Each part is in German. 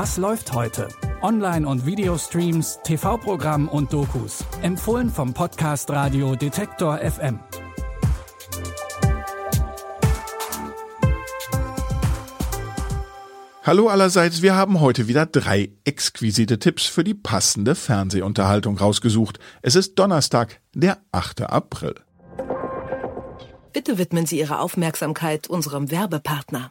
Was läuft heute? Online- und Videostreams, TV-Programm und Dokus. Empfohlen vom Podcast Radio Detektor FM. Hallo allerseits, wir haben heute wieder drei exquisite Tipps für die passende Fernsehunterhaltung rausgesucht. Es ist Donnerstag, der 8. April. Bitte widmen Sie Ihre Aufmerksamkeit unserem Werbepartner.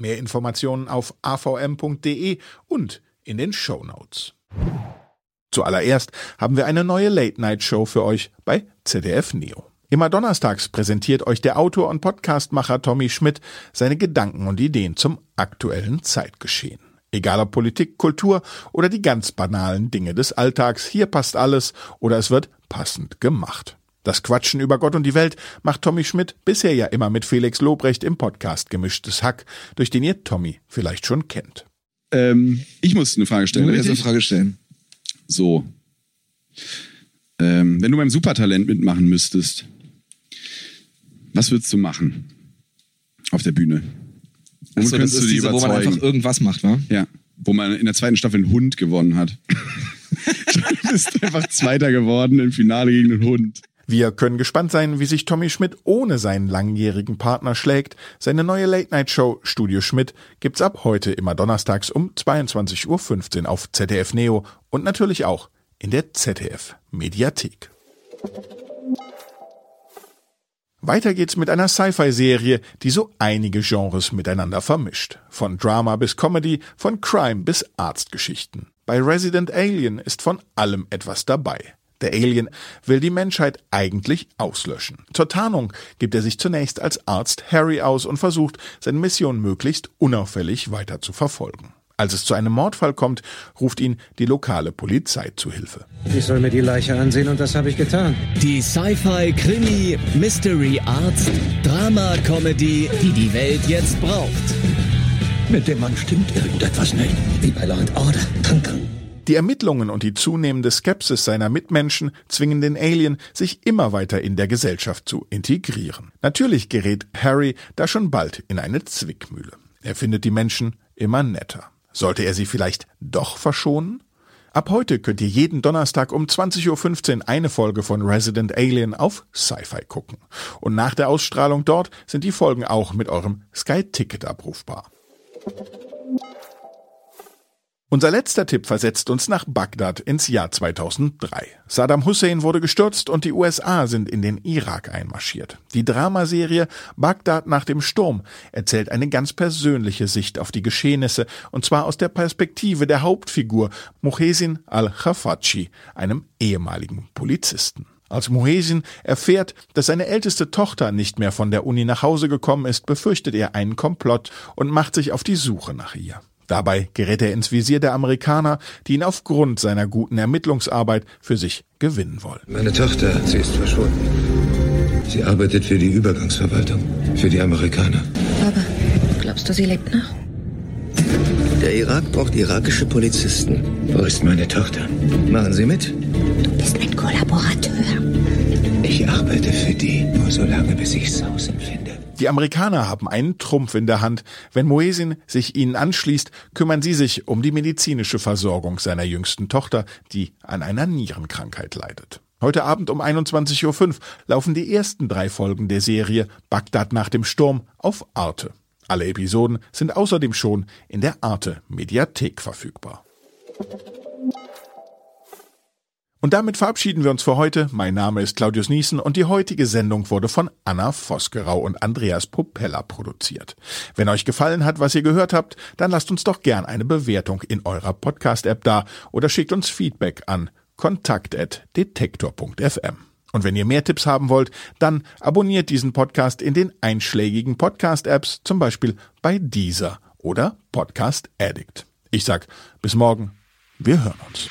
Mehr Informationen auf avm.de und in den Show Notes. Zuallererst haben wir eine neue Late-Night-Show für euch bei ZDF Neo. Immer donnerstags präsentiert euch der Autor und Podcastmacher Tommy Schmidt seine Gedanken und Ideen zum aktuellen Zeitgeschehen. Egal ob Politik, Kultur oder die ganz banalen Dinge des Alltags, hier passt alles oder es wird passend gemacht. Das Quatschen über Gott und die Welt macht Tommy Schmidt bisher ja immer mit Felix Lobrecht im Podcast Gemischtes Hack, durch den ihr Tommy vielleicht schon kennt. Ähm, ich muss eine Frage stellen. Du willst eine Frage stellen. So. Ähm, wenn du beim Supertalent mitmachen müsstest, was würdest du machen? Auf der Bühne. Achso, das ist diese, wo man einfach irgendwas macht, wa? Ja. Wo man in der zweiten Staffel einen Hund gewonnen hat. du bist einfach Zweiter geworden im Finale gegen einen Hund. Wir können gespannt sein, wie sich Tommy Schmidt ohne seinen langjährigen Partner schlägt. Seine neue Late-Night-Show Studio Schmidt gibt's ab heute immer donnerstags um 22.15 Uhr auf ZDF Neo und natürlich auch in der ZDF Mediathek. Weiter geht's mit einer Sci-Fi-Serie, die so einige Genres miteinander vermischt. Von Drama bis Comedy, von Crime bis Arztgeschichten. Bei Resident Alien ist von allem etwas dabei. Der Alien will die Menschheit eigentlich auslöschen. Zur Tarnung gibt er sich zunächst als Arzt Harry aus und versucht, seine Mission möglichst unauffällig weiter zu verfolgen. Als es zu einem Mordfall kommt, ruft ihn die lokale Polizei zu Hilfe. Ich soll mir die Leiche ansehen und das habe ich getan. Die Sci-Fi, Krimi, Mystery, Arzt, Drama, Comedy, die die Welt jetzt braucht. Mit dem Mann stimmt irgendetwas nicht. Wie bei Law Order. Kang, Die Ermittlungen und die zunehmende Skepsis seiner Mitmenschen zwingen den Alien, sich immer weiter in der Gesellschaft zu integrieren. Natürlich gerät Harry da schon bald in eine Zwickmühle. Er findet die Menschen immer netter. Sollte er sie vielleicht doch verschonen? Ab heute könnt ihr jeden Donnerstag um 20.15 Uhr eine Folge von Resident Alien auf Sci-Fi gucken. Und nach der Ausstrahlung dort sind die Folgen auch mit eurem Sky Ticket abrufbar. Unser letzter Tipp versetzt uns nach Bagdad ins Jahr 2003. Saddam Hussein wurde gestürzt und die USA sind in den Irak einmarschiert. Die Dramaserie Bagdad nach dem Sturm erzählt eine ganz persönliche Sicht auf die Geschehnisse und zwar aus der Perspektive der Hauptfigur Muhesin al-Khafachi, einem ehemaligen Polizisten. Als Muhesin erfährt, dass seine älteste Tochter nicht mehr von der Uni nach Hause gekommen ist, befürchtet er einen Komplott und macht sich auf die Suche nach ihr. Dabei gerät er ins Visier der Amerikaner, die ihn aufgrund seiner guten Ermittlungsarbeit für sich gewinnen wollen. Meine Tochter, sie ist verschwunden. Sie arbeitet für die Übergangsverwaltung, für die Amerikaner. Papa, glaubst du, sie lebt noch? Der Irak braucht irakische Polizisten. Wo ist meine Tochter? Machen Sie mit? Du bist ein Kollaborateur. Ich arbeite für die, nur so lange, bis ich Sausen finde. Die Amerikaner haben einen Trumpf in der Hand. Wenn Moesin sich ihnen anschließt, kümmern sie sich um die medizinische Versorgung seiner jüngsten Tochter, die an einer Nierenkrankheit leidet. Heute Abend um 21.05 Uhr laufen die ersten drei Folgen der Serie Bagdad nach dem Sturm auf Arte. Alle Episoden sind außerdem schon in der Arte Mediathek verfügbar. Und damit verabschieden wir uns für heute. Mein Name ist Claudius Niesen und die heutige Sendung wurde von Anna Vosgerau und Andreas Popella produziert. Wenn euch gefallen hat, was ihr gehört habt, dann lasst uns doch gern eine Bewertung in eurer Podcast-App da oder schickt uns Feedback an kontakt.detektor.fm. Und wenn ihr mehr Tipps haben wollt, dann abonniert diesen Podcast in den einschlägigen Podcast-Apps, zum Beispiel bei Deezer oder Podcast Addict. Ich sag bis morgen. Wir hören uns.